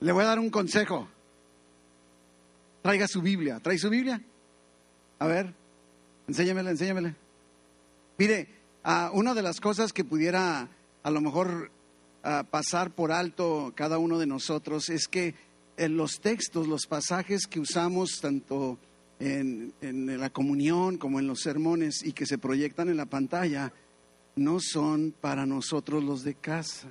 Le voy a dar un consejo. Traiga su Biblia. ¿Trae su Biblia? A ver, enséñamela, enséñamela. Mire, uh, una de las cosas que pudiera a lo mejor pasar por alto cada uno de nosotros es que los textos, los pasajes que usamos tanto en la comunión como en los sermones y que se proyectan en la pantalla, no son para nosotros los de casa.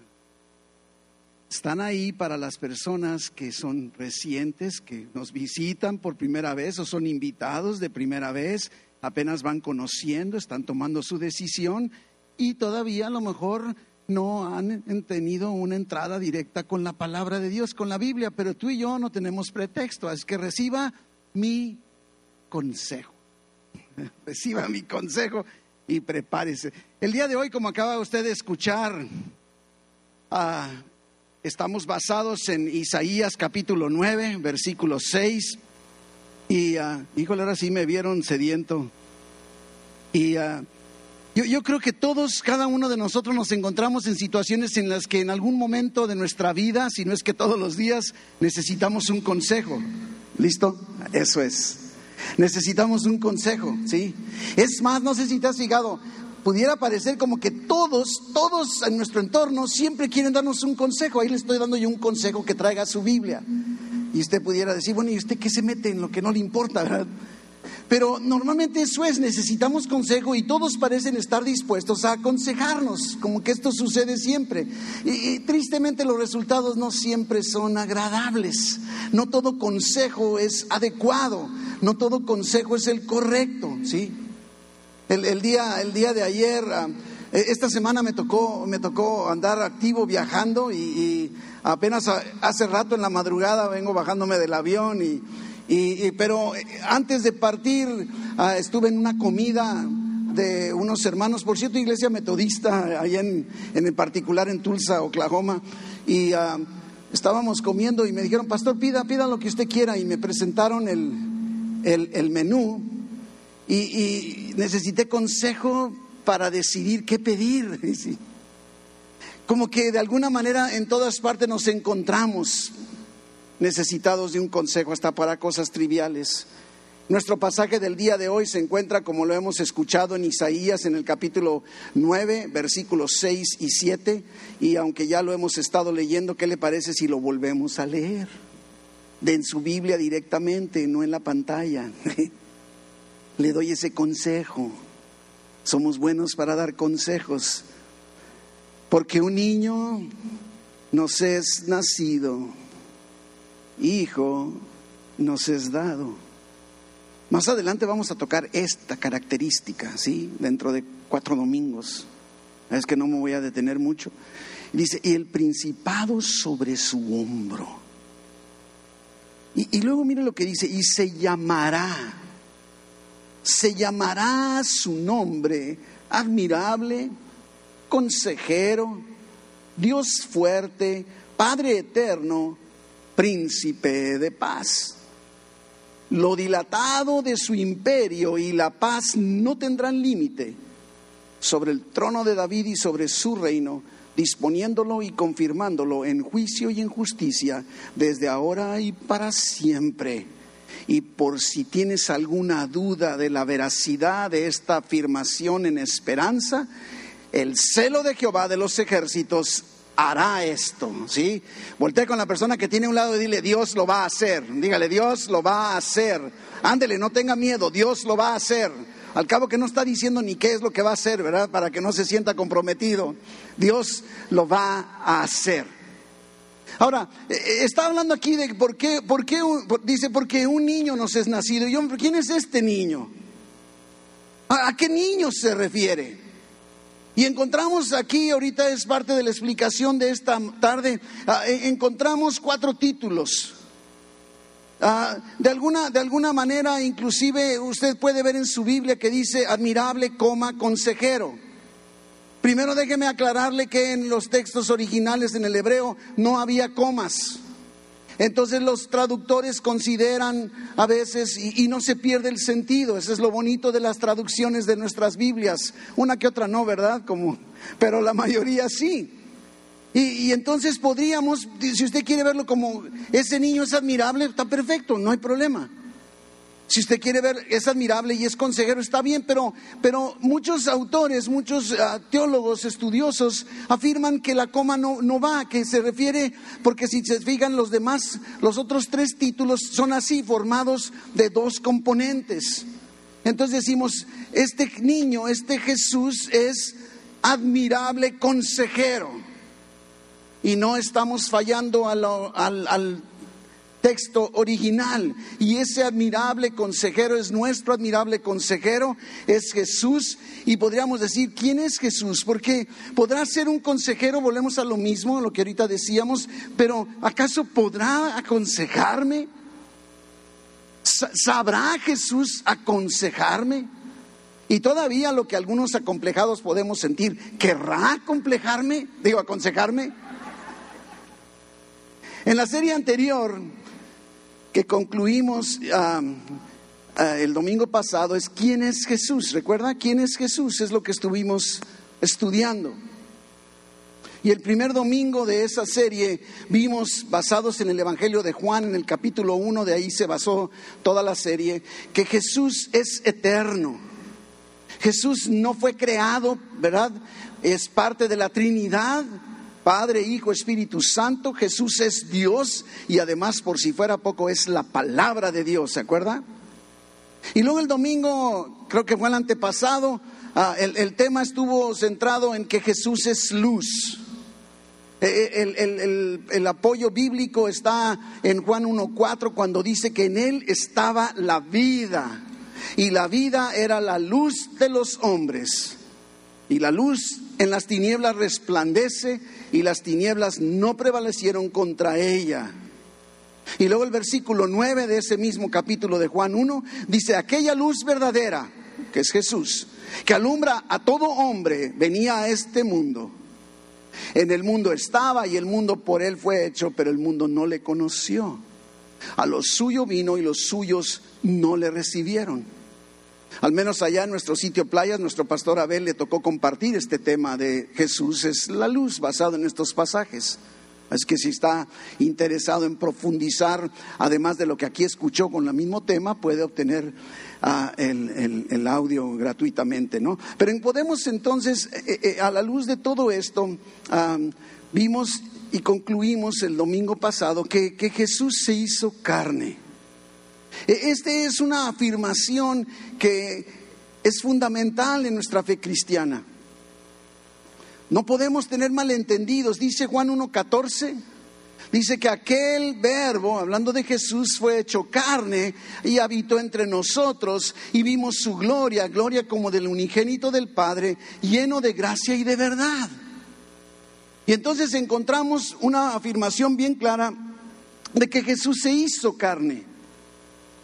Están ahí para las personas que son recientes, que nos visitan por primera vez o son invitados de primera vez, apenas van conociendo, están tomando su decisión y todavía a lo mejor no han tenido una entrada directa con la palabra de Dios, con la Biblia, pero tú y yo no tenemos pretexto, es que reciba mi consejo. Reciba mi consejo y prepárese. El día de hoy, como acaba usted de escuchar, ah, estamos basados en Isaías capítulo 9, versículo 6. Y, uh, híjole, ahora sí me vieron sediento. Y uh, yo, yo, creo que todos, cada uno de nosotros nos encontramos en situaciones en las que en algún momento de nuestra vida, si no es que todos los días, necesitamos un consejo. ¿Listo? Eso es. Necesitamos un consejo, ¿sí? Es más, no sé si te has fijado, pudiera parecer como que todos, todos en nuestro entorno siempre quieren darnos un consejo. Ahí le estoy dando yo un consejo que traiga su Biblia. Y usted pudiera decir, bueno, ¿y usted qué se mete en lo que no le importa, verdad? Pero normalmente eso es, necesitamos consejo y todos parecen estar dispuestos a aconsejarnos, como que esto sucede siempre. Y, y, tristemente los resultados no siempre son agradables. No todo consejo es adecuado, no todo consejo es el correcto, ¿sí? El, día, el día de ayer, uh, esta semana me tocó, me tocó andar activo viajando y, apenas hace rato en la madrugada vengo bajándome del avión y y, pero antes de partir uh, estuve en una comida de unos hermanos, por cierto, iglesia metodista, allá en, en particular en Tulsa, Oklahoma, y uh, estábamos comiendo y me dijeron, pastor, pida, pida lo que usted quiera, y me presentaron el, el, menú, y, necesité consejo para decidir qué pedir. Como que de alguna manera en todas partes nos encontramos necesitados de un consejo hasta para cosas triviales. Nuestro pasaje del día de hoy se encuentra, como lo hemos escuchado en Isaías, en el capítulo 9, versículos 6 y 7, y aunque ya lo hemos estado leyendo, ¿qué le parece si lo volvemos a leer? De en su Biblia directamente, no en la pantalla. le doy ese consejo. Somos buenos para dar consejos, porque un niño nos es nacido hijo nos es dado. Más adelante vamos a tocar esta característica, ¿sí? Dentro de cuatro domingos. Es que no me voy a detener mucho. Dice, y el principado sobre su hombro. Y, y luego mire lo que dice, y se llamará, se llamará su nombre admirable, consejero, Dios fuerte, Padre eterno, príncipe de paz. Lo dilatado de su imperio y la paz no tendrán límite sobre el trono de David y sobre su reino, disponiéndolo y confirmándolo en juicio y en justicia desde ahora y para siempre. Y por si tienes alguna duda de la veracidad de esta afirmación en esperanza, el celo de Jehová de los ejércitos hará esto, ¿sí? Voltea con la persona que tiene a un lado y dile, Dios lo va a hacer. Dígale, Dios lo va a hacer. Ándele, no tenga miedo, Dios lo va a hacer. Al cabo que no está diciendo ni qué es lo que va a hacer, ¿verdad? Para que no se sienta comprometido. Dios lo va a hacer. Ahora, eh, eh, está hablando aquí de por qué, por qué dice, porque un niño nos es nacido. Y yo, ¿quién es este niño? ¿A, a qué niño se refiere? Y encontramos aquí, ahorita es parte de la explicación de esta tarde, uh, encontramos cuatro títulos. Uh, de, alguna, de alguna manera, inclusive usted puede ver en su Biblia que dice admirable, coma, consejero. Primero déjeme aclararle que en los textos originales en el hebreo no había comas. Entonces los traductores consideran a veces, y, no se pierde el sentido, eso es lo bonito de las traducciones de nuestras Biblias, una que otra no, ¿verdad? Como, pero la mayoría sí. Y, entonces podríamos, si usted quiere verlo como ese niño es admirable, está perfecto, no hay problema. Si usted quiere ver, es admirable y es consejero, está bien, pero, pero muchos autores, muchos uh, teólogos estudiosos afirman que la coma no, no va, que se refiere, porque si se fijan los demás, los otros tres títulos son así, formados de dos componentes. Entonces decimos, este niño, este Jesús es admirable consejero. Y no estamos fallando al, texto original. Y ese admirable consejero es nuestro admirable consejero, es Jesús. Y podríamos decir, ¿quién es Jesús? Porque podrá ser un consejero, volvemos a lo mismo, a lo que ahorita decíamos, pero ¿acaso podrá aconsejarme? ¿Sabrá Jesús aconsejarme? Y todavía lo que algunos acomplejados podemos sentir, ¿querrá acomplejarme? Digo, aconsejarme. En la serie anterior que concluimos uh, el domingo pasado es ¿quién es Jesús? ¿Recuerda? ¿Quién es Jesús? Es lo que estuvimos estudiando. Y el primer domingo de esa serie vimos, basados en el Evangelio de Juan, en el capítulo 1, de ahí se basó toda la serie, que Jesús es eterno. Jesús no fue creado, ¿verdad? Es parte de la Trinidad, Padre, Hijo, Espíritu Santo. Jesús es Dios y además, por si fuera poco, es la palabra de Dios, ¿se acuerda? Y luego el domingo, creo que fue el antepasado, uh, el, tema estuvo centrado en que Jesús es luz. El, el, el, el, apoyo bíblico está en Juan 1.4 cuando dice que en él estaba la vida y la vida era la luz de los hombres y la luz en las tinieblas resplandece y las tinieblas no prevalecieron contra ella. Y luego el versículo 9 de ese mismo capítulo de Juan 1 dice, aquella luz verdadera, que es Jesús, que alumbra a todo hombre, venía a este mundo. En el mundo estaba y el mundo por él fue hecho, pero el mundo no le conoció. A lo suyo vino y los suyos no le recibieron. Al menos allá en nuestro sitio Playas, nuestro pastor Abel le tocó compartir este tema de Jesús es la luz basado en estos pasajes. Es que si está interesado en profundizar, además de lo que aquí escuchó con el mismo tema, puede obtener uh, el, el, audio gratuitamente, ¿no? Pero podemos entonces, eh, eh, a la luz de todo esto, vimos y concluimos el domingo pasado que, que Jesús se hizo carne. Esta es una afirmación que es fundamental en nuestra fe cristiana. No podemos tener malentendidos. Dice Juan 1.14, dice que aquel verbo, hablando de Jesús, fue hecho carne y habitó entre nosotros y vimos su gloria, gloria como del unigénito del Padre, lleno de gracia y de verdad. Y entonces encontramos una afirmación bien clara de que Jesús se hizo carne.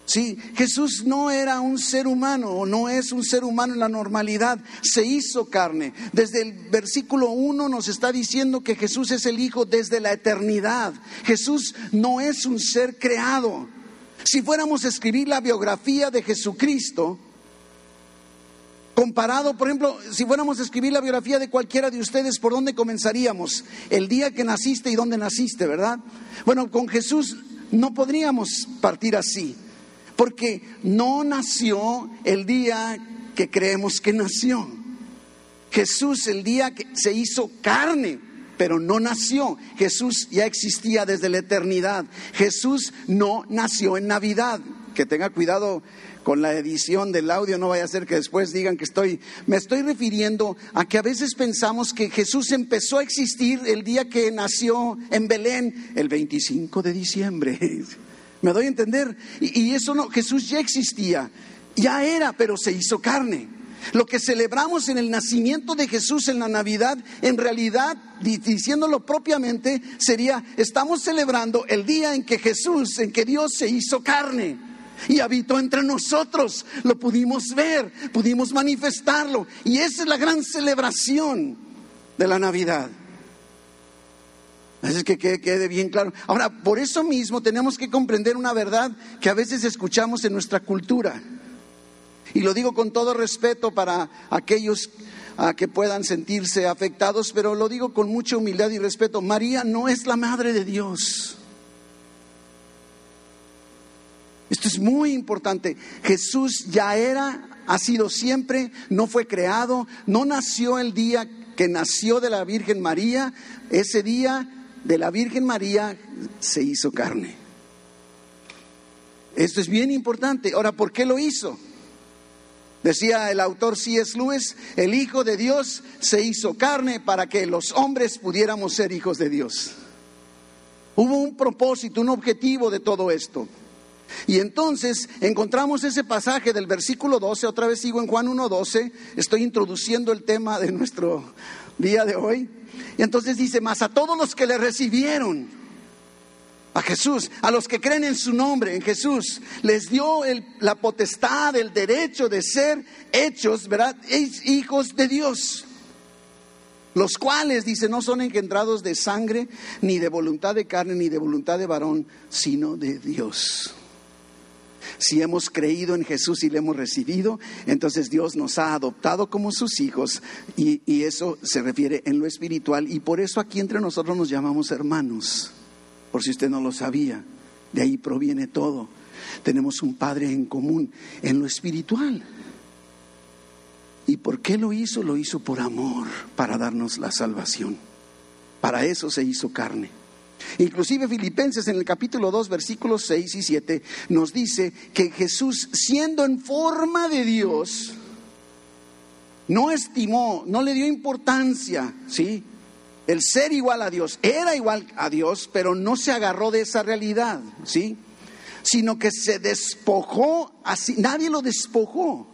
Sí, Jesús no era un ser humano o no es un ser humano en la normalidad, se hizo carne. Desde el versículo 1 nos está diciendo que Jesús es el Hijo desde la eternidad. Jesús no es un ser creado. Si fuéramos a escribir la biografía de Jesucristo, comparado, por ejemplo, si fuéramos a escribir la biografía de cualquiera de ustedes, ¿por dónde comenzaríamos? El día que naciste y dónde naciste, ¿verdad? Bueno, con Jesús no podríamos partir así porque no nació el día que creemos que nació. Jesús el día que se hizo carne, pero no nació. Jesús ya existía desde la eternidad. Jesús no nació en Navidad. Que tenga cuidado con la edición del audio, no vaya a ser que después digan que estoy, me estoy refiriendo a que a veces pensamos que Jesús empezó a existir el día que nació en Belén, el 25 de diciembre. ¿Me doy a entender? Y, eso no, Jesús ya existía, ya era, pero se hizo carne. Lo que celebramos en el nacimiento de Jesús en la Navidad, en realidad, diciéndolo propiamente, sería, estamos celebrando el día en que Jesús, en que Dios se hizo carne y habitó entre nosotros. Lo pudimos ver, pudimos manifestarlo. Y esa es la gran celebración de la Navidad. Así que quede bien claro. Ahora, por eso mismo tenemos que comprender una verdad que a veces escuchamos en nuestra cultura. Y lo digo con todo respeto para aquellos que puedan sentirse afectados, pero lo digo con mucha humildad y respeto. María no es la madre de Dios. Esto es muy importante. Jesús ya era, ha sido siempre, no fue creado, no nació el día que nació de la Virgen María. Ese día de la Virgen María se hizo carne. Esto es bien importante. Ahora, ¿por qué lo hizo? Decía el autor C.S. Lewis, el Hijo de Dios se hizo carne para que los hombres pudiéramos ser hijos de Dios. Hubo un propósito, un objetivo de todo esto. Y entonces encontramos ese pasaje del versículo 12, otra vez sigo en Juan 1.12, estoy introduciendo el tema de nuestro día de hoy. Y entonces dice, más a todos los que le recibieron, a Jesús, a los que creen en su nombre, en Jesús, les dio la potestad, el derecho de ser hechos, ¿verdad? Hijos de Dios. Los cuales, dice, no son engendrados de sangre, ni de voluntad de carne, ni de voluntad de varón, sino de Dios. Si hemos creído en Jesús y le hemos recibido, entonces Dios nos ha adoptado como sus hijos y, y eso se refiere en lo espiritual y por eso aquí entre nosotros nos llamamos hermanos por si usted no lo sabía. De ahí proviene todo. Tenemos un Padre en común en lo espiritual. ¿Y por qué lo hizo? Lo hizo por amor, para darnos la salvación. Para eso se hizo carne. Inclusive Filipenses en el capítulo 2, versículos 6 y 7 nos dice que Jesús, siendo en forma de Dios, no estimó, no le dio importancia, ¿sí? el ser igual a Dios, era igual a Dios, pero no se agarró de esa realidad, ¿sí? Sino que se despojó así, nadie lo despojó.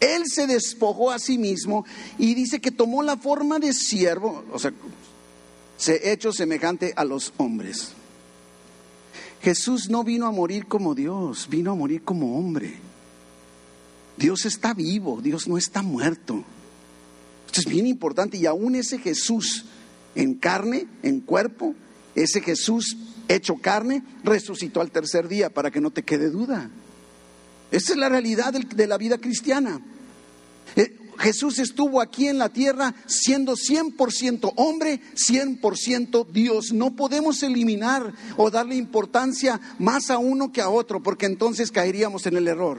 Él se despojó a sí mismo y dice que tomó la forma de siervo, o sea, se hecho semejante a los hombres. Jesús no vino a morir como Dios, vino a morir como hombre. Dios está vivo, Dios no está muerto. Esto es bien importante y aún ese Jesús en carne, en cuerpo, ese Jesús hecho carne, resucitó al tercer día para que no te quede duda. Esa es la realidad de la vida cristiana. Jesús estuvo aquí en la tierra siendo 100% hombre, 100% Dios. No podemos eliminar o darle importancia más a uno que a otro, porque entonces caeríamos en el error.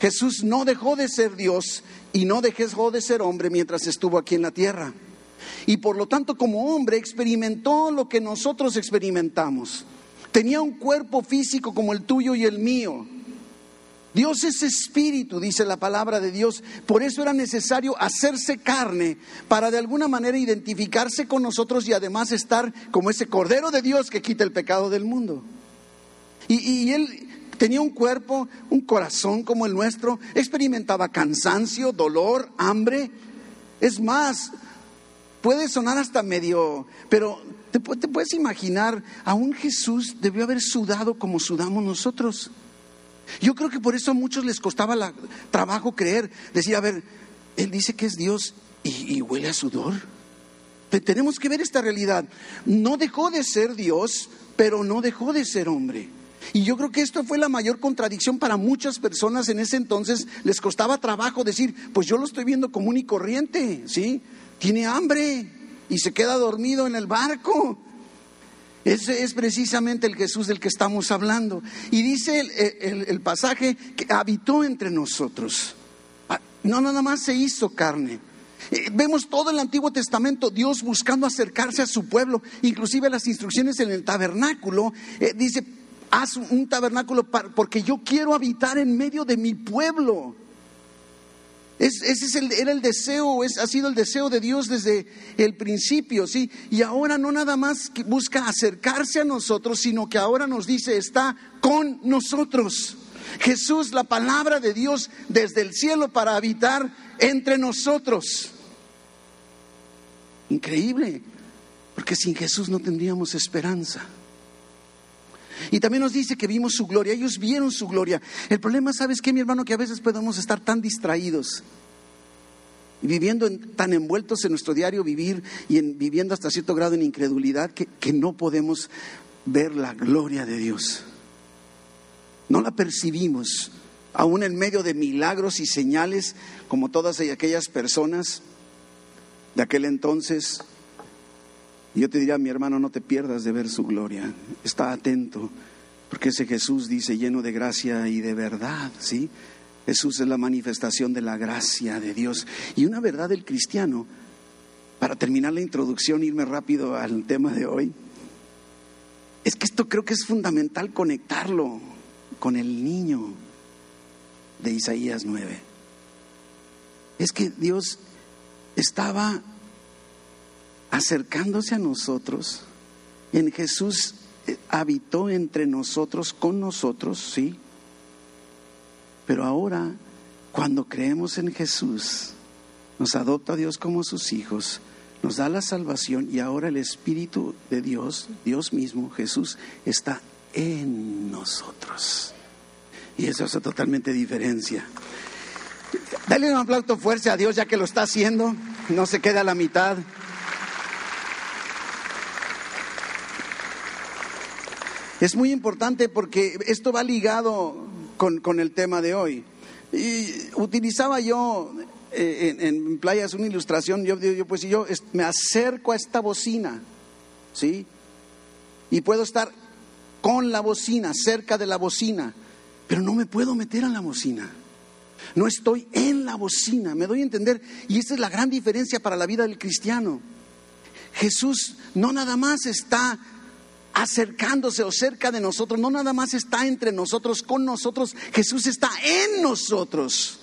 Jesús no dejó de ser Dios y no dejó de ser hombre mientras estuvo aquí en la tierra. Y por lo tanto como hombre experimentó lo que nosotros experimentamos. Tenía un cuerpo físico como el tuyo y el mío. Dios es espíritu, dice la palabra de Dios. Por eso era necesario hacerse carne para de alguna manera identificarse con nosotros y además estar como ese Cordero de Dios que quita el pecado del mundo. Y, él tenía un cuerpo, un corazón como el nuestro, experimentaba cansancio, dolor, hambre. Es más, puede sonar hasta medio, pero te, puedes imaginar, a un Jesús debió haber sudado como sudamos nosotros. Yo creo que por eso a muchos les costaba trabajo creer, decir, a ver, Él dice que es Dios y, huele a sudor. Tenemos que ver esta realidad. No dejó de ser Dios, pero no dejó de ser hombre. Y yo creo que esto fue la mayor contradicción para muchas personas en ese entonces. Les costaba trabajo decir, pues yo lo estoy viendo común y corriente, ¿sí? Tiene hambre y se queda dormido en el barco. Ese es precisamente el Jesús del que estamos hablando. Y dice el, pasaje que habitó entre nosotros. Ah, no nada más se hizo carne. Eh, vemos todo el Antiguo Testamento, Dios buscando acercarse a su pueblo, inclusive las instrucciones en el tabernáculo. Eh, dice, haz un tabernáculo porque yo quiero habitar en medio de mi pueblo. Ese es el, era el deseo, es, ha sido el deseo de Dios desde el principio, ¿sí? Y ahora no nada más busca acercarse a nosotros, sino que ahora nos dice, está con nosotros. Jesús, la palabra de Dios desde el cielo para habitar entre nosotros. Increíble, porque sin Jesús no tendríamos esperanza. Y también nos dice que vimos su gloria, ellos vieron su gloria. El problema, ¿sabes qué, mi hermano? Que a veces podemos estar tan distraídos y viviendo tan envueltos en nuestro diario vivir y en, viviendo hasta cierto grado en incredulidad que, que no podemos ver la gloria de Dios. No la percibimos. aún en medio de milagros y señales, como todas aquellas personas de aquel entonces. Yo te diría, mi hermano, no te pierdas de ver su gloria. Está atento, porque ese Jesús dice lleno de gracia y de verdad, ¿sí? Jesús es la manifestación de la gracia de Dios. Y una verdad del cristiano, para terminar la introducción, irme rápido al tema de hoy, es que esto creo que es fundamental conectarlo con el niño de Isaías 9. Es que Dios estaba acercándose a nosotros. En Jesús eh, habitó entre nosotros, con nosotros, sí. Pero ahora, cuando creemos en Jesús, nos adopta Dios como sus hijos, nos da la salvación y ahora el Espíritu de Dios, Dios mismo, Jesús, está en nosotros. Y eso hace totalmente diferencia. Dale un aplauso fuerte a Dios ya que lo está haciendo, no se queda a la mitad. Es muy importante porque esto va ligado con, el tema de hoy. Y utilizaba yo eh, en, playas una ilustración, yo, yo pues yo me acerco a esta bocina, ¿sí? Y puedo estar con la bocina, cerca de la bocina, pero no me puedo meter a la bocina. No estoy en la bocina, me doy a entender. Y esta es la gran diferencia para la vida del cristiano. Jesús no nada más está acercándose o cerca de nosotros, no nada más está entre nosotros, con nosotros, Jesús está en nosotros.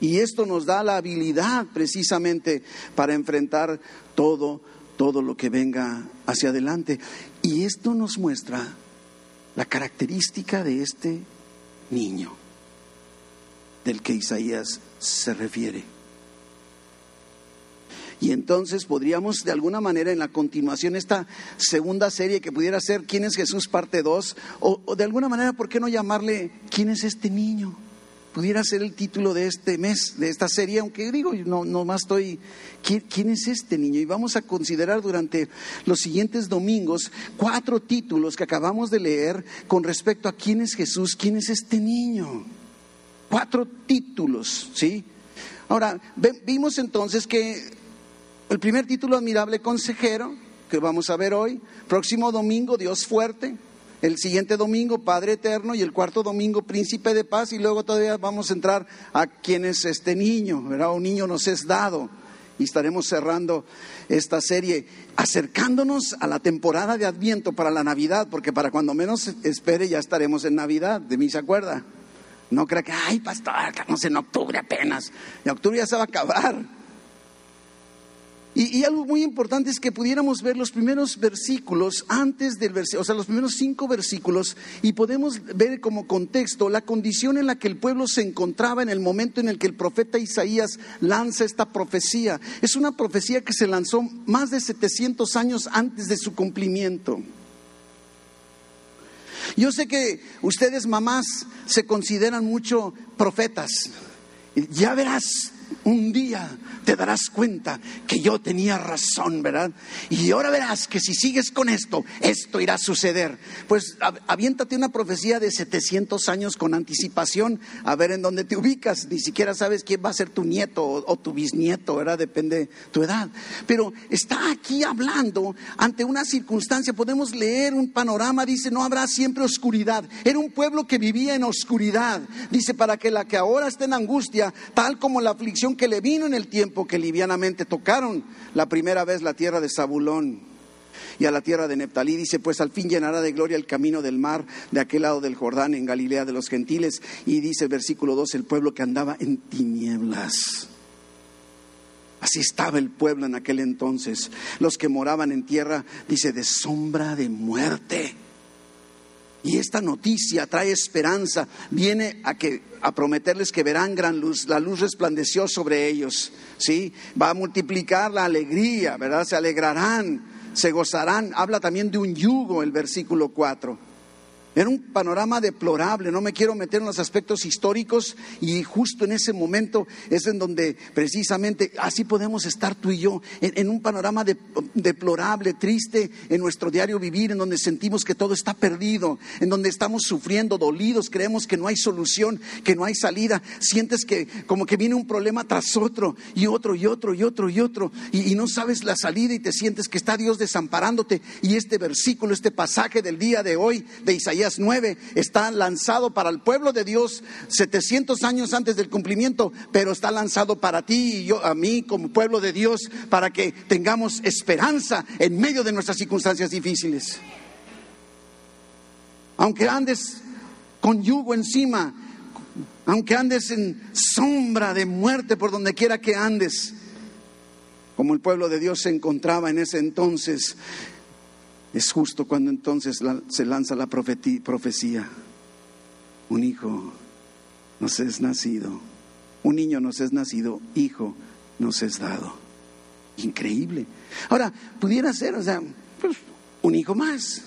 Y esto nos da la habilidad precisamente para enfrentar todo, todo lo que venga hacia adelante. Y esto nos muestra la característica de este niño del que Isaías se refiere. Y entonces podríamos de alguna manera en la continuación, esta segunda serie que pudiera ser ¿Quién es Jesús? parte 2, o, de alguna manera, ¿por qué no llamarle ¿Quién es este niño? Pudiera ser el título de este mes, de esta serie, aunque digo, no, no más estoy, ¿quién, es este niño? Y vamos a considerar durante los siguientes domingos cuatro títulos que acabamos de leer con respecto a quién es Jesús, quién es este niño. Cuatro títulos, ¿sí? Ahora, vimos entonces que el primer título, admirable consejero, que vamos a ver hoy. Próximo domingo, Dios fuerte. El siguiente domingo, Padre Eterno, y el cuarto domingo, Príncipe de Paz, y luego todavía vamos a entrar a quién es este niño, ¿verdad? Un niño nos es dado. Y estaremos cerrando esta serie, acercándonos a la temporada de Adviento para la Navidad, porque para cuando menos espere ya estaremos en Navidad, de mí se acuerda. No crea que, ay, pastor, estamos en octubre apenas. En octubre ya se va a acabar. Y, algo muy importante es que pudiéramos ver los primeros versículos antes del versículo, o sea, los primeros cinco versículos, y podemos ver como contexto la condición en la que el pueblo se encontraba en el momento en el que el profeta Isaías lanza esta profecía. Es una profecía que se lanzó más de 700 años antes de su cumplimiento. Yo sé que ustedes, mamás, se consideran mucho profetas. Ya verás, un día te darás cuenta que yo tenía razón, ¿verdad? Y ahora verás que si sigues con esto, esto irá a suceder. Pues aviéntate una profecía de 700 años con anticipación, a ver en dónde te ubicas. Ni siquiera sabes quién va a ser tu nieto o, tu bisnieto, ¿verdad? Depende tu edad. Pero está aquí hablando ante una circunstancia, podemos leer un panorama, dice, no habrá siempre oscuridad. Era un pueblo que vivía en oscuridad. Dice, para que la que ahora está en angustia, tal como la aflicción que le vino en el tiempo que livianamente tocaron la primera vez la tierra de Zabulón y a la tierra de Neptalí. Dice, pues al fin llenará de gloria el camino del mar de aquel lado del Jordán, en Galilea de los gentiles. Y dice el versículo 2, el pueblo que andaba en tinieblas. Así estaba el pueblo en aquel entonces. Los que moraban en tierra, dice, de sombra de muerte. Y esta noticia trae esperanza, viene a que a prometerles que verán gran luz, la luz resplandeció sobre ellos, ¿sí? Va a multiplicar la alegría, ¿verdad? Se alegrarán, se gozarán. Habla también de un yugo el versículo 4. Era un panorama deplorable, no me quiero meter en los aspectos históricos y justo en ese momento es en donde precisamente así podemos estar tú y yo, en, un panorama deplorable, triste en nuestro diario vivir, en donde sentimos que todo está perdido, en donde estamos sufriendo, dolidos, creemos que no hay solución, que no hay salida, sientes que como que viene un problema tras otro y otro y otro y otro y otro y no sabes la salida y te sientes que está Dios desamparándote y este versículo, este pasaje del día de hoy de Isaías 9 está lanzado para el pueblo de Dios 700 años antes del cumplimiento, pero está lanzado para ti y yo, a mí como pueblo de Dios, para que tengamos esperanza en medio de nuestras circunstancias difíciles. Aunque andes con yugo encima, aunque andes en sombra de muerte por donde quiera que andes, como el pueblo de Dios se encontraba en ese entonces, es justo cuando entonces se lanza la profecía. Un hijo nos es nacido, un niño nos es nacido, hijo nos es dado. Increíble. Ahora, pudiera ser, o sea, pues, un hijo más,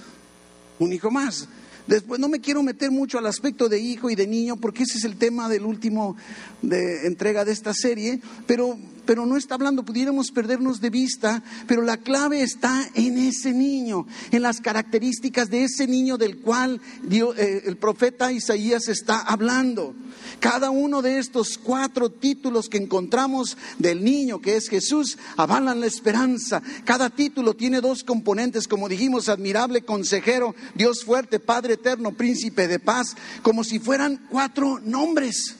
un hijo más. Después no me quiero meter mucho al aspecto de hijo y de niño porque ese es el tema del último de entrega de esta serie, pero pero no está hablando, pudiéramos perdernos de vista, pero la clave está en ese niño, en las características de ese niño del cual eh, el profeta Isaías está hablando. Cada uno de estos cuatro títulos que encontramos del niño, que es Jesús, avalan la esperanza. Cada título tiene dos componentes, como dijimos, admirable consejero, Dios fuerte, Padre eterno, príncipe de paz, como si fueran cuatro nombres.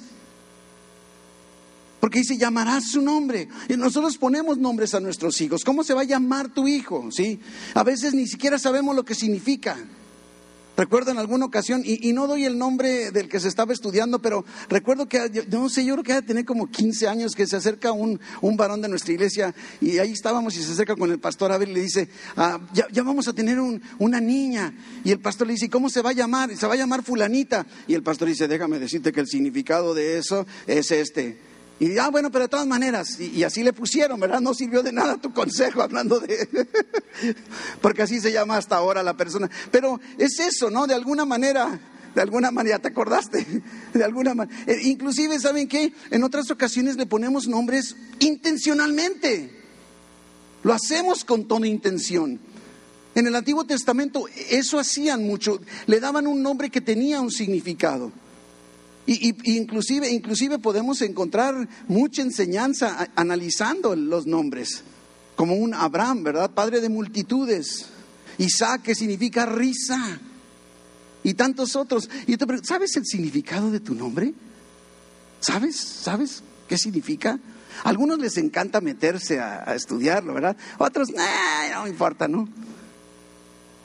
Porque dice, llamarás su nombre. Y nosotros ponemos nombres a nuestros hijos. ¿Cómo se va a llamar tu hijo? ¿Sí? A veces ni siquiera sabemos lo que significa. Recuerdo en alguna ocasión, y, no doy el nombre del que se estaba estudiando, pero recuerdo que, no sé, yo creo que ha de como 15 años que se acerca un, un, varón de nuestra iglesia y ahí estábamos y se acerca con el pastor a ver y le dice, ah, ya, ya, vamos a tener un, una niña. Y el pastor le dice, ¿cómo se va a llamar? Se va a llamar fulanita. Y el pastor dice, déjame decirte que el significado de eso es este y ah, bueno, pero de todas maneras, y, así le pusieron, ¿verdad? No sirvió de nada tu consejo hablando de... Porque así se llama hasta ahora la persona. Pero es eso, ¿no? De alguna manera, de alguna manera, ¿te acordaste? De alguna manera. Eh, inclusive, ¿saben qué? En otras ocasiones le ponemos nombres intencionalmente. Lo hacemos con toda intención. En el Antiguo Testamento eso hacían mucho. Le daban un nombre que tenía un significado. Y, inclusive, inclusive podemos encontrar mucha enseñanza analizando los nombres, como un Abraham, ¿verdad? Padre de multitudes. Isaac, que significa risa. Y tantos otros. Y ¿sabes el significado de tu nombre? ¿Sabes? ¿Sabes qué significa? A algunos les encanta meterse a, estudiarlo, ¿verdad? Otros, no importa, ¿no?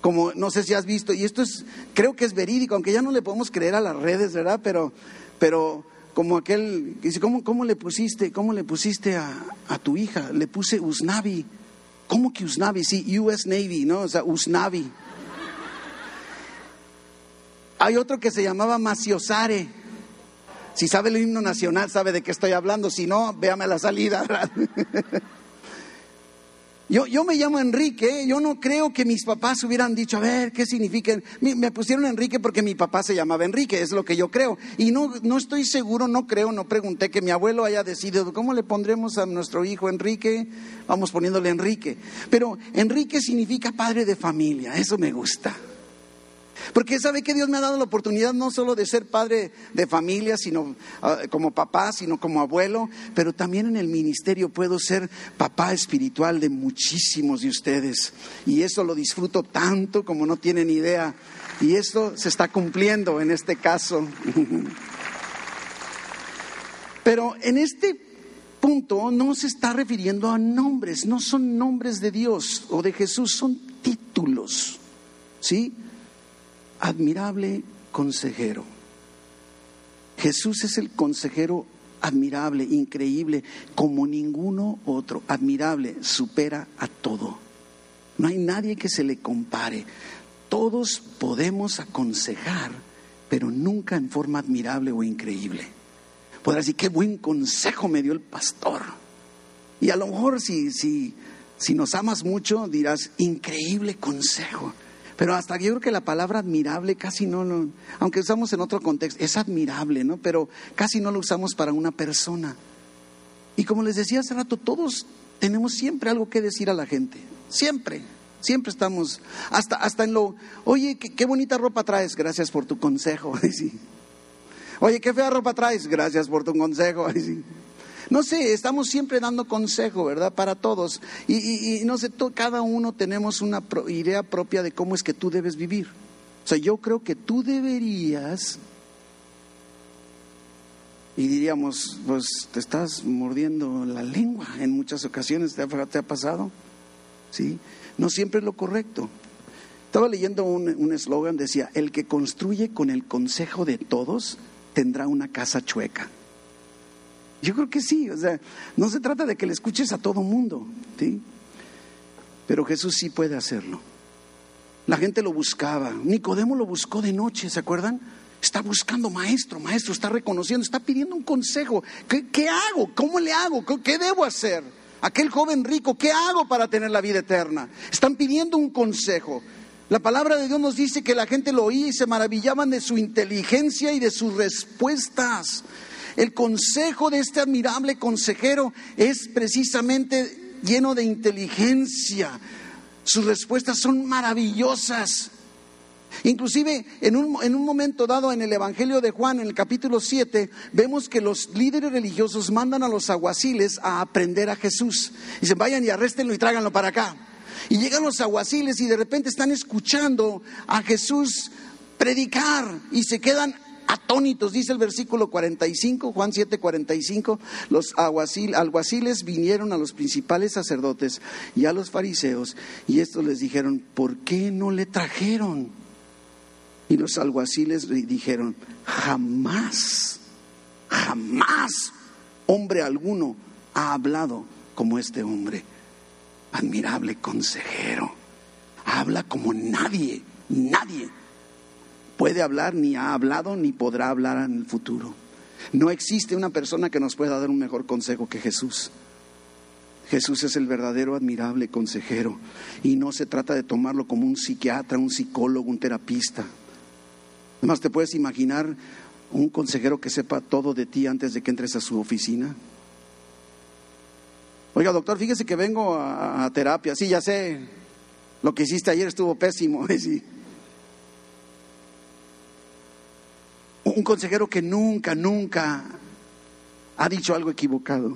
Como no sé si has visto, y esto es, creo que es verídico, aunque ya no le podemos creer a las redes, ¿verdad? Pero, pero como aquel dice, ¿cómo, ¿cómo, le pusiste, cómo le pusiste a, a, tu hija? Le puse Usnavi. ¿Cómo que Usnavi? Sí, US Navy, ¿no? O sea, Usnavi. Hay otro que se llamaba Maciosare. Si sabe el himno nacional, sabe de qué estoy hablando. Si no, véame la salida. Yo, yo, me llamo Enrique, yo no creo que mis papás hubieran dicho, a ver, ¿qué significa? Me pusieron Enrique porque mi papá se llamaba Enrique, es lo que yo creo. Y no, no estoy seguro, no creo, no pregunté que mi abuelo haya decidido, ¿cómo le pondremos a nuestro hijo Enrique? Vamos poniéndole Enrique. Pero Enrique significa padre de familia, eso me gusta. Porque sabe que Dios me ha dado la oportunidad no solo de ser padre de familia, sino ah, como papá, sino como abuelo, pero también en el ministerio puedo ser papá espiritual de muchísimos de ustedes. Y eso lo disfruto tanto como no tienen idea. Y esto se está cumpliendo en este caso. Pero en este punto no se está refiriendo a nombres, no son nombres de Dios o de Jesús, son títulos. ¿Sí? Admirable consejero. Jesús es el consejero admirable, increíble, como ninguno otro. Admirable, supera a todo. No hay nadie que se le compare. Todos podemos aconsejar, pero nunca en forma admirable o increíble. Podrás decir, qué buen consejo me dio el pastor. Y a lo mejor si, si, si nos amas mucho, dirás, increíble consejo. Pero hasta yo creo que la palabra admirable casi no lo, aunque usamos en otro contexto, es admirable, ¿no? Pero casi no lo usamos para una persona. Y como les decía hace rato, todos tenemos siempre algo que decir a la gente, siempre, siempre estamos, hasta, hasta en lo, oye, qué, bonita ropa traes, gracias por tu consejo. Oye, qué fea ropa traes, gracias por tu consejo. No sé, estamos siempre dando consejo, ¿verdad? Para todos. Y, no sé, cada uno tenemos una idea propia de cómo es que tú debes vivir. O sea, yo creo que tú deberías, y diríamos, pues te estás mordiendo la lengua en muchas ocasiones, ¿te ha, pasado? ¿Sí? No siempre es lo correcto. Estaba leyendo un eslogan, decía, el que construye con el consejo de todos tendrá una casa chueca. Yo creo que sí, o sea, no se trata de que le escuches a todo mundo, ¿sí? Pero Jesús sí puede hacerlo. La gente lo buscaba, Nicodemo lo buscó de noche, ¿se acuerdan? Está buscando maestro, maestro, está reconociendo, está pidiendo un consejo. ¿Qué, qué hago? ¿Cómo le hago? ¿Qué debo hacer? Aquel joven rico, ¿qué hago para tener la vida eterna? Están pidiendo un consejo. La palabra de Dios nos dice que la gente lo oía y se maravillaban de su inteligencia y de sus respuestas. El consejo de este admirable consejero es precisamente lleno de inteligencia. Sus respuestas son maravillosas. Inclusive en un, en un, momento dado en el Evangelio de Juan, en el capítulo 7, vemos que los líderes religiosos mandan a los aguaciles a aprender a Jesús. Dicen, vayan y arréstenlo y tráiganlo para acá. Y llegan los aguaciles y de repente están escuchando a Jesús predicar y se quedan atónitos, dice el versículo 45, Juan 7, 45, los alguaciles vinieron a los principales sacerdotes y a los fariseos y estos les dijeron, ¿por qué no le trajeron? Y los alguaciles dijeron, jamás, jamás hombre alguno ha hablado como este hombre. Admirable consejero. Habla como nadie, nadie puede hablar, ni ha hablado, ni podrá hablar en el futuro. No existe una persona que nos pueda dar un mejor consejo que Jesús. Jesús es el verdadero admirable consejero y no se trata de tomarlo como un psiquiatra, un psicólogo, un terapista. Además, ¿te puedes imaginar un consejero que sepa todo de ti antes de que entres a su oficina? Oiga, doctor, fíjese que vengo a, terapia. Sí, ya sé, lo que hiciste ayer estuvo pésimo. Sí. Un consejero que nunca, nunca ha dicho algo equivocado.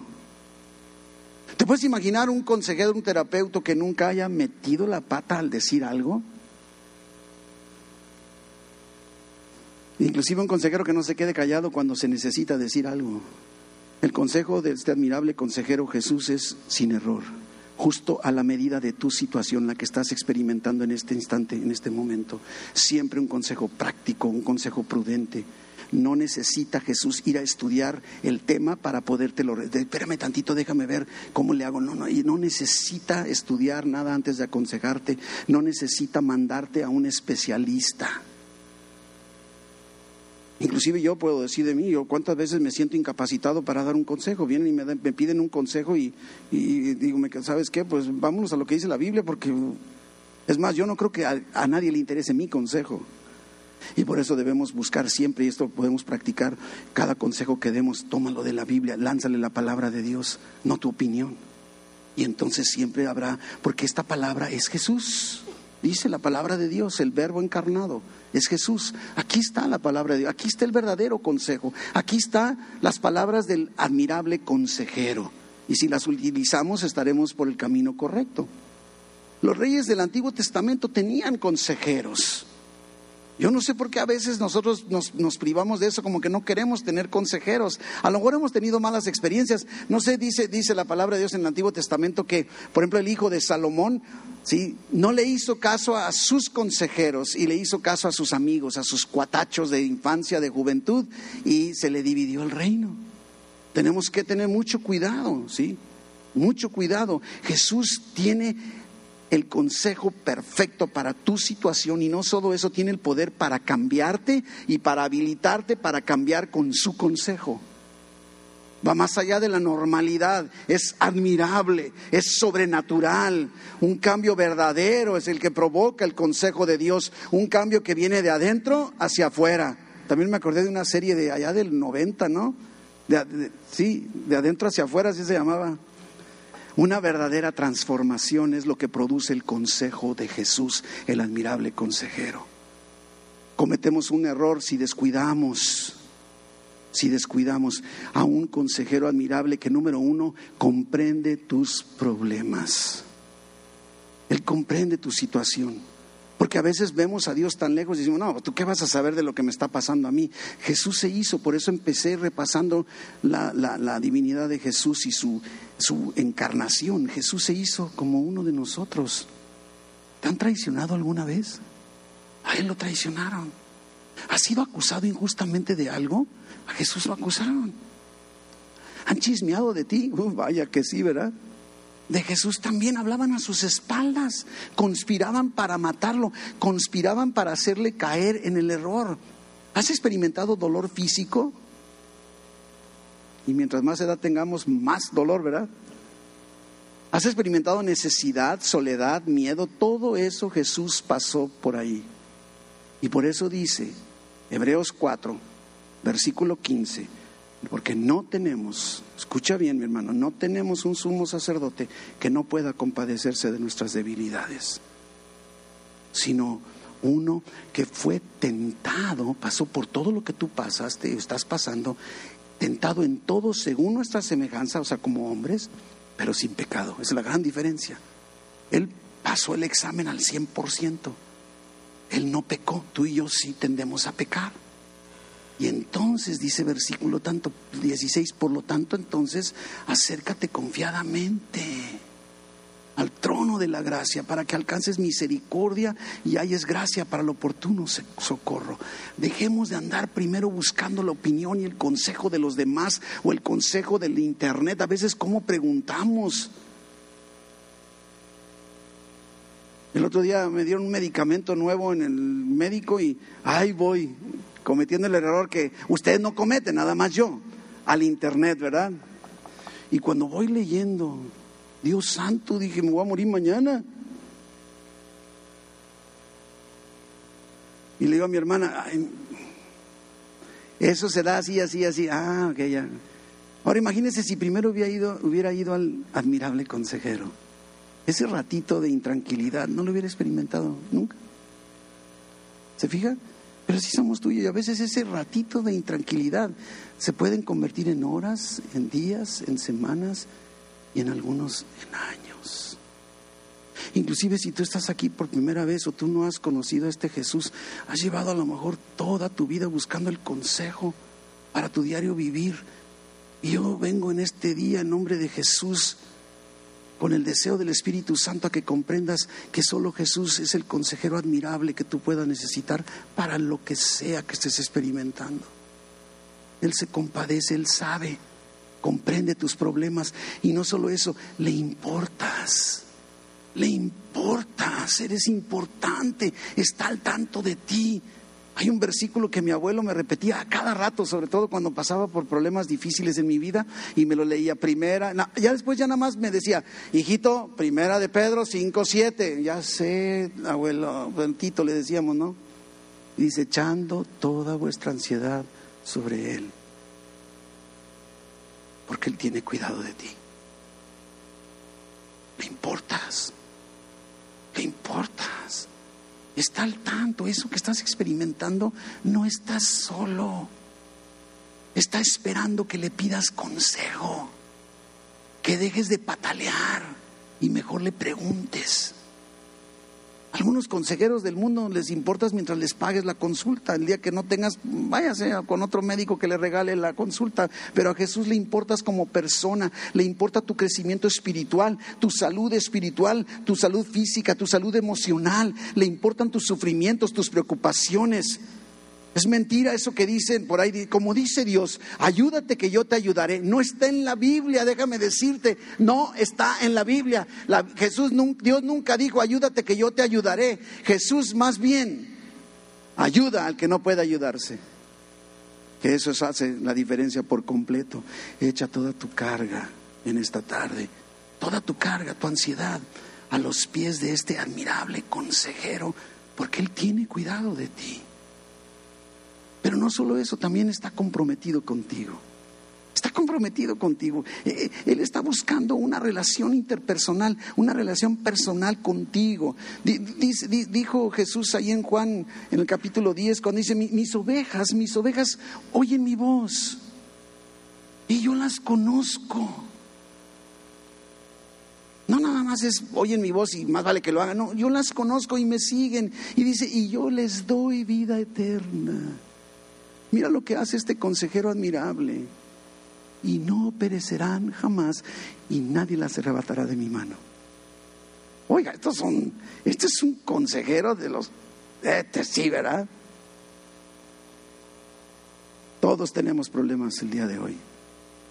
¿Te puedes imaginar un consejero, un terapeuta que nunca haya metido la pata al decir algo? Inclusive un consejero que no se quede callado cuando se necesita decir algo. El consejo de este admirable consejero Jesús es sin error, justo a la medida de tu situación, la que estás experimentando en este instante, en este momento. Siempre un consejo práctico, un consejo prudente, no necesita Jesús ir a estudiar el tema para podértelo. Espérame tantito, déjame ver cómo le hago. No, no, no necesita estudiar nada antes de aconsejarte. No necesita mandarte a un especialista. Inclusive yo puedo decir de mí, yo cuántas veces me siento incapacitado para dar un consejo. Vienen y me, piden un consejo y, digo, ¿sabes qué? Pues vámonos a lo que dice la Biblia porque, es más, yo no creo que a nadie le interese mi consejo. Y por eso debemos buscar siempre, y esto podemos practicar, cada consejo que demos, tómalo de la Biblia, lánzale la palabra de Dios, no tu opinión. Y entonces siempre habrá, porque esta palabra es Jesús. Dice la palabra de Dios, el verbo encarnado, es Jesús. Aquí está la palabra de Dios, aquí está el verdadero consejo, aquí están las palabras del admirable consejero. Y si las utilizamos estaremos por el camino correcto. Los reyes del Antiguo Testamento tenían consejeros. Yo no sé por qué a veces nosotros nos, privamos de eso, como que no queremos tener consejeros. A lo mejor hemos tenido malas experiencias. No sé, dice, dice la palabra de Dios en el Antiguo Testamento que, por ejemplo, el hijo de Salomón, ¿sí? no le hizo caso a sus consejeros y le hizo caso a sus amigos, a sus cuatachos de infancia, de juventud, y se le dividió el reino. Tenemos que tener mucho cuidado, ¿sí? Mucho cuidado. Jesús tiene el consejo perfecto para tu situación y no solo eso tiene el poder para cambiarte y para habilitarte para cambiar con su consejo. va más allá de la normalidad, es admirable, es sobrenatural. Un cambio verdadero es el que provoca el consejo de Dios, un cambio que viene de adentro hacia afuera. También me acordé de una serie de allá del 90, ¿no? sí, de adentro hacia afuera, así se llamaba. Una verdadera transformación es lo que produce el consejo de Jesús, el admirable consejero. Cometemos un error si descuidamos si descuidamos a un consejero admirable que número uno comprende tus problemas. Él comprende tu situación. Porque a veces vemos a Dios tan lejos y decimos, no, ¿tú qué vas a saber de lo que me está pasando a mí? Jesús se hizo, por eso empecé repasando la, la divinidad de Jesús y su, su encarnación. Jesús se hizo como uno de nosotros. ¿Te han traicionado alguna vez? A Él lo traicionaron. ¿Has sido acusado injustamente de algo? A Jesús lo acusaron. ¿Han chismeado de ti? Uh, vaya que sí, ¿verdad? De Jesús también hablaban a sus espaldas, conspiraban para matarlo, conspiraban para hacerle caer en el error. ¿Has experimentado dolor físico? Y mientras más edad tengamos, más dolor, ¿verdad? ¿Has experimentado necesidad, soledad, miedo? Todo eso Jesús pasó por ahí. Y por eso dice, Hebreos 4, versículo 15, porque no tenemos, escucha bien mi hermano, no tenemos un sumo sacerdote que no pueda compadecerse de nuestras debilidades, sino uno que fue tentado, pasó por todo lo que tú pasaste, estás pasando, tentado en todo según nuestra semejanza, o sea, como hombres, pero sin pecado. Es la gran diferencia. Él pasó el examen al 100%. Él no pecó, tú y yo sí tendemos a pecar. Y entonces dice versículo tanto 16, por lo tanto entonces acércate confiadamente al trono de la gracia para que alcances misericordia y hayas gracia para el oportuno socorro. Dejemos de andar primero buscando la opinión y el consejo de los demás o el consejo del internet. A veces cómo preguntamos. El otro día me dieron un medicamento nuevo en el médico y ahí voy, cometiendo el error que ustedes no cometen, nada más yo, al internet, ¿verdad? Y cuando voy leyendo, Dios santo, dije, me voy a morir mañana. Y le digo a mi hermana, eso será así, así, así. Ah, ok, ya. Ahora imagínense si primero hubiera ido, hubiera ido al admirable consejero. Ese ratito de intranquilidad no lo hubiera experimentado nunca. ¿Se fija? Pero si somos tuyos y a veces ese ratito de intranquilidad se pueden convertir en horas, en días, en semanas y en algunos en años. Inclusive si tú estás aquí por primera vez o tú no has conocido a este Jesús, has llevado a lo mejor toda tu vida buscando el consejo para tu diario vivir. Y yo vengo en este día en nombre de Jesús con el deseo del Espíritu Santo a que comprendas que solo Jesús es el consejero admirable que tú puedas necesitar para lo que sea que estés experimentando. Él se compadece, Él sabe, comprende tus problemas y no solo eso, le importas, le importas, eres importante, está al tanto de ti. Hay un versículo que mi abuelo me repetía a cada rato, sobre todo cuando pasaba por problemas difíciles en mi vida, y me lo leía primera, ya después ya nada más me decía, hijito, primera de Pedro 5, 7, ya sé, abuelo, Tito le decíamos, ¿no? dice, echando toda vuestra ansiedad sobre Él, porque Él tiene cuidado de ti. Le importas, le importas. Está al tanto, eso que estás experimentando, no estás solo. Está esperando que le pidas consejo, que dejes de patalear y mejor le preguntes. Algunos consejeros del mundo les importas mientras les pagues la consulta. El día que no tengas, váyase con otro médico que le regale la consulta. Pero a Jesús le importas como persona, le importa tu crecimiento espiritual, tu salud espiritual, tu salud física, tu salud emocional. Le importan tus sufrimientos, tus preocupaciones. Es mentira eso que dicen por ahí, como dice Dios, ayúdate que yo te ayudaré. No está en la Biblia, déjame decirte, no está en la Biblia. Jesús, Dios nunca dijo, ayúdate que yo te ayudaré. Jesús más bien ayuda al que no puede ayudarse. que eso hace la diferencia por completo. Echa toda tu carga en esta tarde, toda tu carga, tu ansiedad, a los pies de este admirable consejero, porque Él tiene cuidado de ti. Pero no solo eso, también está comprometido contigo. Está comprometido contigo. Eh, eh, él está buscando una relación interpersonal, una relación personal contigo. Dijo Jesús ahí en Juan, en el capítulo 10, cuando dice, mis ovejas, mis ovejas oyen mi voz. Y yo las conozco. No nada más es oyen mi voz y más vale que lo hagan. No, yo las conozco y me siguen. Y dice, y yo les doy vida eterna. Mira lo que hace este consejero admirable. Y no perecerán jamás y nadie las arrebatará de mi mano. Oiga, estos son, este es un consejero de los, este sí, ¿verdad? Todos tenemos problemas el día de hoy.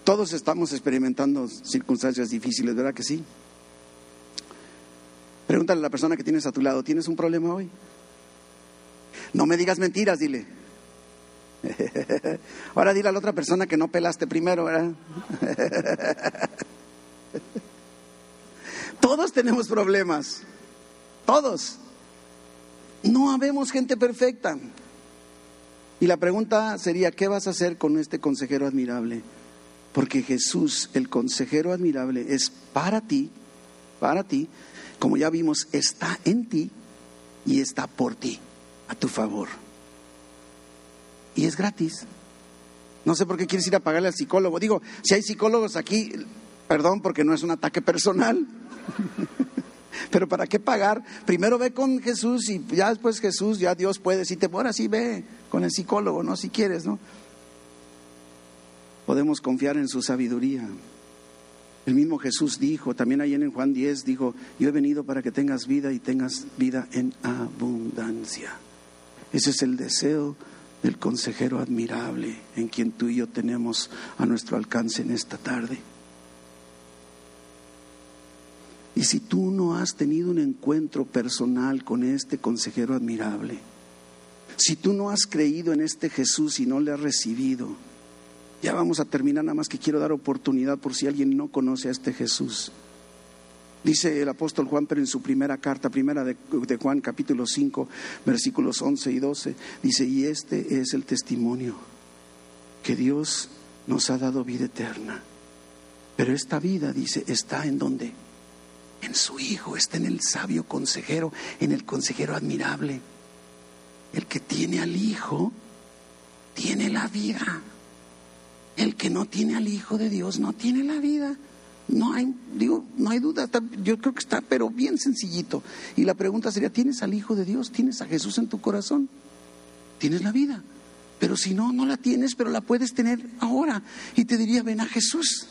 Todos estamos experimentando circunstancias difíciles, ¿verdad que sí? Pregúntale a la persona que tienes a tu lado, ¿tienes un problema hoy? No me digas mentiras, dile. Ahora dile a la otra persona que no pelaste primero, ¿verdad? Todos tenemos problemas, todos. No habemos gente perfecta. Y la pregunta sería, ¿qué vas a hacer con este consejero admirable? Porque Jesús, el consejero admirable, es para ti, para ti, como ya vimos, está en ti y está por ti, a tu favor. Y es gratis. No sé por qué quieres ir a pagarle al psicólogo. Digo, si hay psicólogos aquí, perdón porque no es un ataque personal. Pero ¿para qué pagar? Primero ve con Jesús y ya después Jesús, ya Dios puede decirte, bueno, sí ve con el psicólogo, ¿no? Si quieres, ¿no? Podemos confiar en su sabiduría. El mismo Jesús dijo, también ahí en Juan 10, dijo, yo he venido para que tengas vida y tengas vida en abundancia. Ese es el deseo del consejero admirable en quien tú y yo tenemos a nuestro alcance en esta tarde. Y si tú no has tenido un encuentro personal con este consejero admirable, si tú no has creído en este Jesús y no le has recibido, ya vamos a terminar, nada más que quiero dar oportunidad por si alguien no conoce a este Jesús. Dice el apóstol Juan, pero en su primera carta, primera de, Juan capítulo 5, versículos 11 y 12, dice, y este es el testimonio, que Dios nos ha dado vida eterna. Pero esta vida, dice, está en donde? En su Hijo, está en el sabio consejero, en el consejero admirable. El que tiene al Hijo, tiene la vida. El que no tiene al Hijo de Dios no tiene la vida. No hay, digo, no hay duda. yo creo que está, pero bien sencillito. Y la pregunta sería: ¿tienes al Hijo de Dios? ¿Tienes a Jesús en tu corazón? Tienes la vida. Pero si no, no la tienes, pero la puedes tener ahora. Y te diría: ven a Jesús.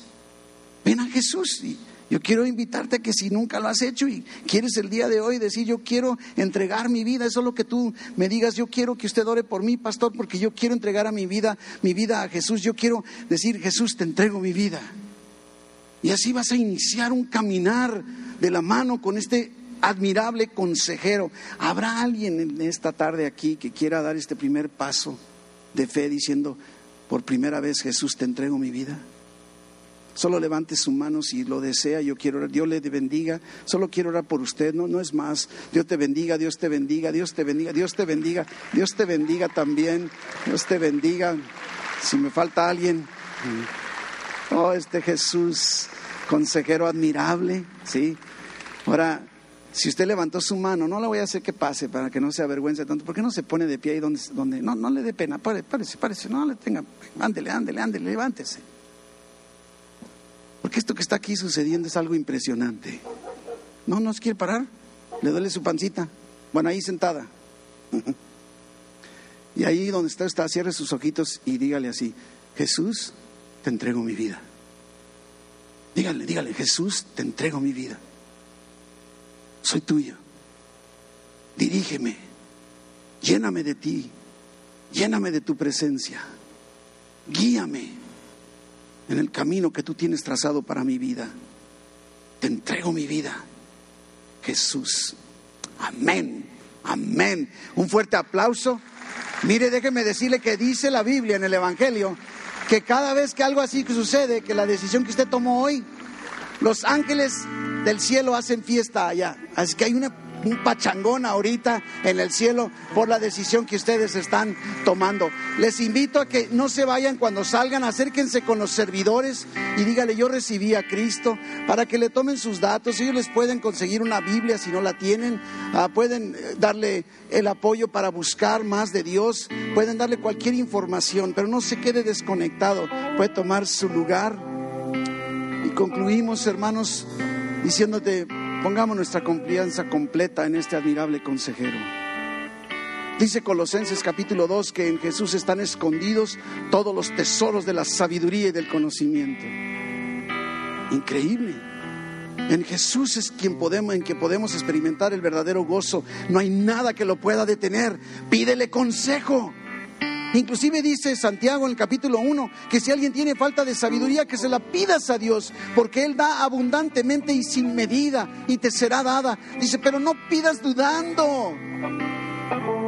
Ven a Jesús. Y, yo quiero invitarte a que si nunca lo has hecho y quieres el día de hoy decir, yo quiero entregar mi vida, eso es lo que tú me digas, yo quiero que usted ore por mí, pastor, porque yo quiero entregar a mi vida, mi vida a Jesús, yo quiero decir, Jesús, te entrego mi vida. Y así vas a iniciar un caminar de la mano con este admirable consejero. ¿Habrá alguien en esta tarde aquí que quiera dar este primer paso de fe diciendo, por primera vez Jesús, te entrego mi vida? Solo levante su mano si lo desea. Yo quiero orar. Dios le bendiga. Solo quiero orar por usted. No, no es más. Dios te bendiga, Dios te bendiga, Dios te bendiga, Dios te bendiga, Dios te bendiga también. Dios te bendiga. Si me falta alguien. Oh, este Jesús, consejero admirable. Sí. Ahora, si usted levantó su mano, no le voy a hacer que pase para que no se avergüence tanto. ¿Por qué no se pone de pie ahí donde, donde no, no le dé pena? Párese, párese, no le tenga. Ándele, ándele, ándele, levántese. Porque esto que está aquí sucediendo es algo impresionante. No, no se quiere parar. Le duele su pancita. Bueno, ahí sentada. Y ahí donde está, está, cierre sus ojitos y dígale así, Jesús, te entrego mi vida. Dígale, dígale, Jesús, te entrego mi vida. Soy tuyo. Dirígeme. Lléname de ti. Lléname de tu presencia. Guíame en el camino que tú tienes trazado para mi vida. Te entrego mi vida, Jesús. Amén, amén. Un fuerte aplauso. Mire, déjeme decirle que dice la Biblia en el Evangelio que cada vez que algo así sucede, que la decisión que usted tomó hoy, los ángeles del cielo hacen fiesta allá. Así que hay una un pachangón ahorita en el cielo por la decisión que ustedes están tomando. Les invito a que no se vayan cuando salgan, acérquense con los servidores y dígale yo recibí a Cristo para que le tomen sus datos. Ellos les pueden conseguir una Biblia si no la tienen, ah, pueden eh, darle el apoyo para buscar más de Dios, pueden darle cualquier información, pero no se quede desconectado, puede tomar su lugar. Y concluimos, hermanos, diciéndote, Pongamos nuestra confianza completa en este admirable consejero. Dice Colosenses capítulo 2 que en Jesús están escondidos todos los tesoros de la sabiduría y del conocimiento. Increíble. En Jesús es quien podemos, en que podemos experimentar el verdadero gozo. No hay nada que lo pueda detener. Pídele consejo. Inclusive dice Santiago en el capítulo 1 que si alguien tiene falta de sabiduría, que se la pidas a Dios, porque Él da abundantemente y sin medida y te será dada. Dice, pero no pidas dudando,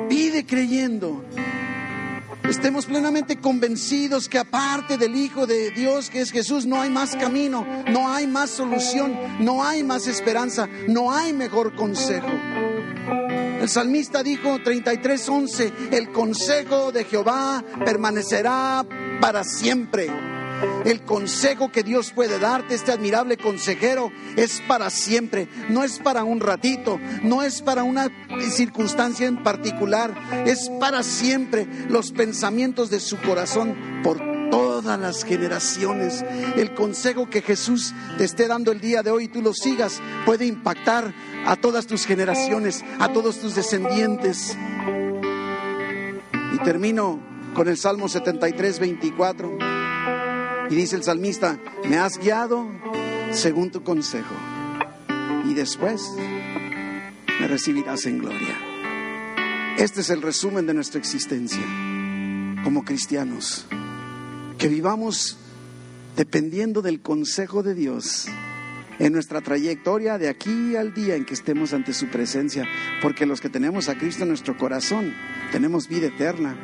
pide creyendo. Estemos plenamente convencidos que aparte del Hijo de Dios, que es Jesús, no hay más camino, no hay más solución, no hay más esperanza, no hay mejor consejo. El salmista dijo 33:11, el consejo de Jehová permanecerá para siempre. El consejo que Dios puede darte, este admirable consejero, es para siempre, no es para un ratito, no es para una circunstancia en particular, es para siempre los pensamientos de su corazón por todas las generaciones. El consejo que Jesús te esté dando el día de hoy tú lo sigas puede impactar a todas tus generaciones, a todos tus descendientes. Y termino con el Salmo 73, 24. Y dice el salmista, me has guiado según tu consejo. Y después me recibirás en gloria. Este es el resumen de nuestra existencia como cristianos. Que vivamos dependiendo del consejo de Dios en nuestra trayectoria de aquí al día en que estemos ante su presencia, porque los que tenemos a Cristo en nuestro corazón tenemos vida eterna.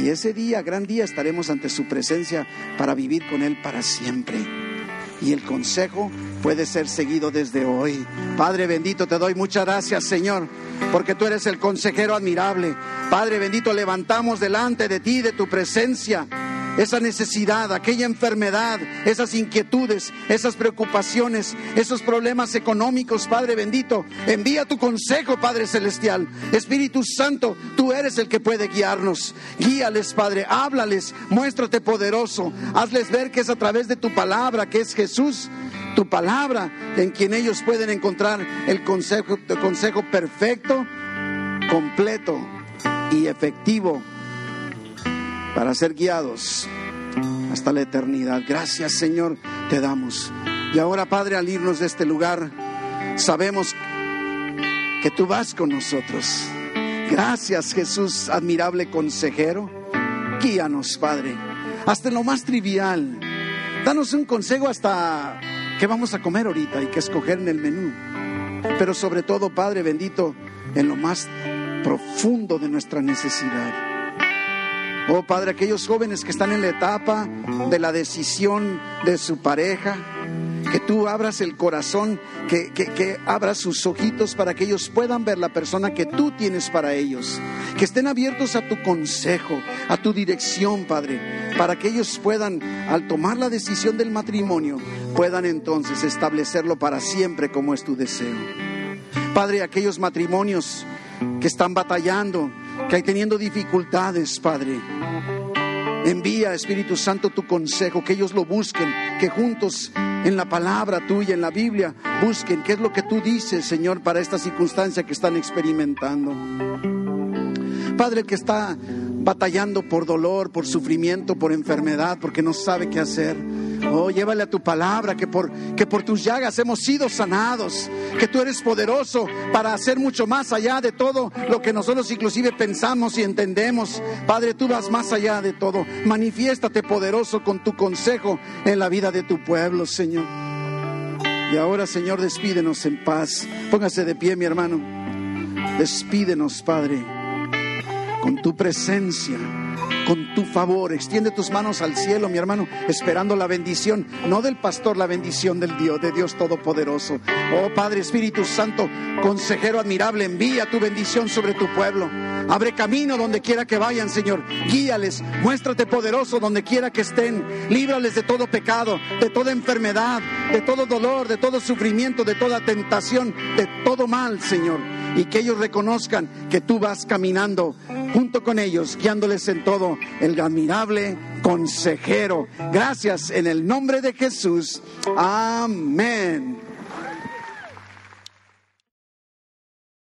Y ese día, gran día, estaremos ante su presencia para vivir con Él para siempre. Y el consejo puede ser seguido desde hoy. Padre bendito, te doy muchas gracias, Señor, porque tú eres el consejero admirable. Padre bendito, levantamos delante de ti, de tu presencia esa necesidad, aquella enfermedad, esas inquietudes, esas preocupaciones, esos problemas económicos, Padre bendito. Envía tu consejo, Padre celestial. Espíritu Santo, tú eres el que puede guiarnos. Guíales, Padre, háblales, muéstrate poderoso. Hazles ver que es a través de tu palabra, que es Jesús, tu palabra, en quien ellos pueden encontrar el consejo, consejo perfecto, completo y efectivo para ser guiados hasta la eternidad. Gracias Señor, te damos. Y ahora Padre, al irnos de este lugar, sabemos que tú vas con nosotros. Gracias Jesús, admirable consejero. Guíanos, Padre, hasta lo más trivial. Danos un consejo hasta qué vamos a comer ahorita y qué escoger en el menú. Pero sobre todo, Padre bendito, en lo más profundo de nuestra necesidad. Oh Padre, aquellos jóvenes que están en la etapa de la decisión de su pareja, que tú abras el corazón, que, que, abras sus ojitos para que ellos puedan ver la persona que tú tienes para ellos, que estén abiertos a tu consejo, a tu dirección, Padre, para que ellos puedan, al tomar la decisión del matrimonio, puedan entonces establecerlo para siempre como es tu deseo. Padre, aquellos matrimonios que están batallando, que hay teniendo dificultades, Padre. Envía, Espíritu Santo, tu consejo, que ellos lo busquen, que juntos en la palabra tuya, en la Biblia, busquen qué es lo que tú dices, Señor, para esta circunstancia que están experimentando. Padre, que está batallando por dolor, por sufrimiento, por enfermedad, porque no sabe qué hacer. Oh, llévale a tu palabra que por, que por tus llagas hemos sido sanados, que tú eres poderoso para hacer mucho más allá de todo lo que nosotros inclusive pensamos y entendemos. Padre, tú vas más allá de todo. Manifiéstate poderoso con tu consejo en la vida de tu pueblo, Señor. Y ahora, Señor, despídenos en paz. Póngase de pie, mi hermano. Despídenos, Padre con tu presencia, con tu favor. Extiende tus manos al cielo, mi hermano, esperando la bendición, no del pastor, la bendición del Dios, de Dios Todopoderoso. Oh Padre Espíritu Santo, consejero admirable, envía tu bendición sobre tu pueblo. Abre camino donde quiera que vayan, Señor. Guíales, muéstrate poderoso donde quiera que estén. Líbrales de todo pecado, de toda enfermedad, de todo dolor, de todo sufrimiento, de toda tentación, de todo mal, Señor. Y que ellos reconozcan que tú vas caminando junto con ellos, guiándoles en todo el admirable consejero. Gracias en el nombre de Jesús. Amén.